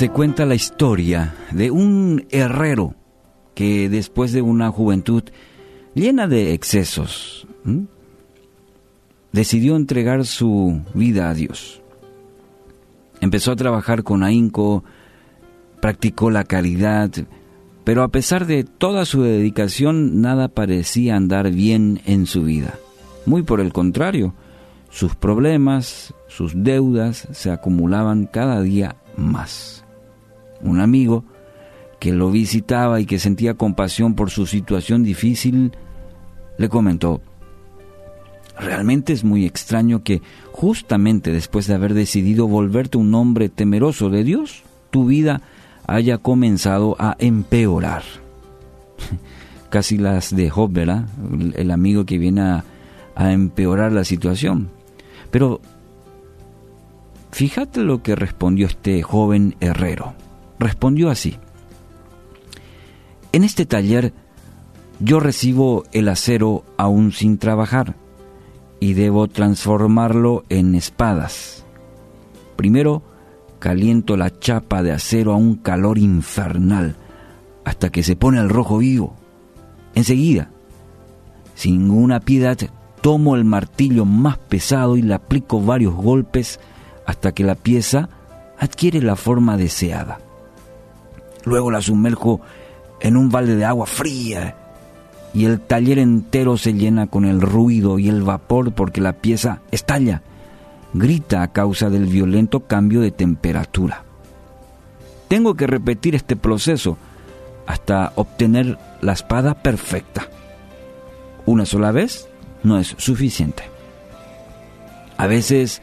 se cuenta la historia de un herrero que después de una juventud llena de excesos, decidió entregar su vida a Dios. Empezó a trabajar con ahínco, practicó la caridad, pero a pesar de toda su dedicación nada parecía andar bien en su vida. Muy por el contrario, sus problemas, sus deudas se acumulaban cada día más. Un amigo que lo visitaba y que sentía compasión por su situación difícil, le comentó, realmente es muy extraño que justamente después de haber decidido volverte un hombre temeroso de Dios, tu vida haya comenzado a empeorar. Casi las de Job, ¿verdad? El amigo que viene a, a empeorar la situación. Pero fíjate lo que respondió este joven herrero. Respondió así. En este taller yo recibo el acero aún sin trabajar y debo transformarlo en espadas. Primero caliento la chapa de acero a un calor infernal hasta que se pone al rojo vivo. Enseguida, sin ninguna piedad, tomo el martillo más pesado y le aplico varios golpes hasta que la pieza adquiere la forma deseada. Luego la sumerjo en un balde de agua fría y el taller entero se llena con el ruido y el vapor porque la pieza estalla grita a causa del violento cambio de temperatura. Tengo que repetir este proceso hasta obtener la espada perfecta. Una sola vez no es suficiente. A veces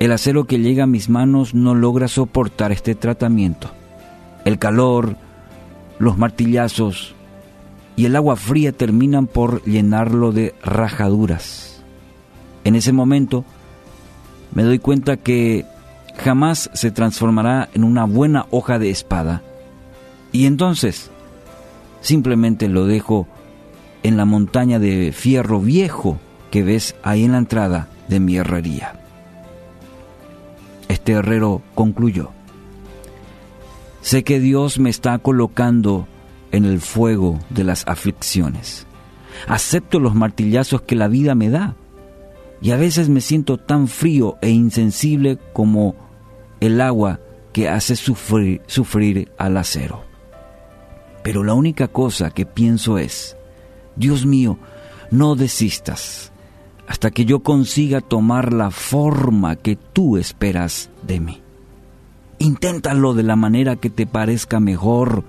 el acero que llega a mis manos no logra soportar este tratamiento. El calor, los martillazos y el agua fría terminan por llenarlo de rajaduras. En ese momento me doy cuenta que jamás se transformará en una buena hoja de espada. Y entonces simplemente lo dejo en la montaña de fierro viejo que ves ahí en la entrada de mi herrería. Este herrero concluyó, sé que Dios me está colocando en el fuego de las aflicciones. Acepto los martillazos que la vida me da y a veces me siento tan frío e insensible como el agua que hace sufrir, sufrir al acero. Pero la única cosa que pienso es, Dios mío, no desistas hasta que yo consiga tomar la forma que tú esperas de mí. Inténtalo de la manera que te parezca mejor,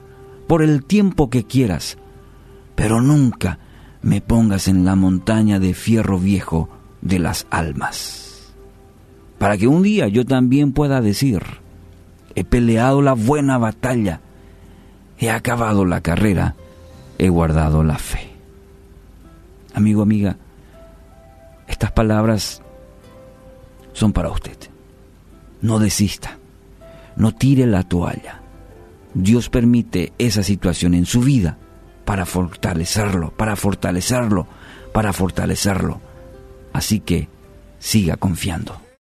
por el tiempo que quieras, pero nunca me pongas en la montaña de fierro viejo de las almas. Para que un día yo también pueda decir, he peleado la buena batalla, he acabado la carrera, he guardado la fe. Amigo, amiga, estas palabras son para usted. No desista, no tire la toalla. Dios permite esa situación en su vida para fortalecerlo, para fortalecerlo, para fortalecerlo Así que siga confiando.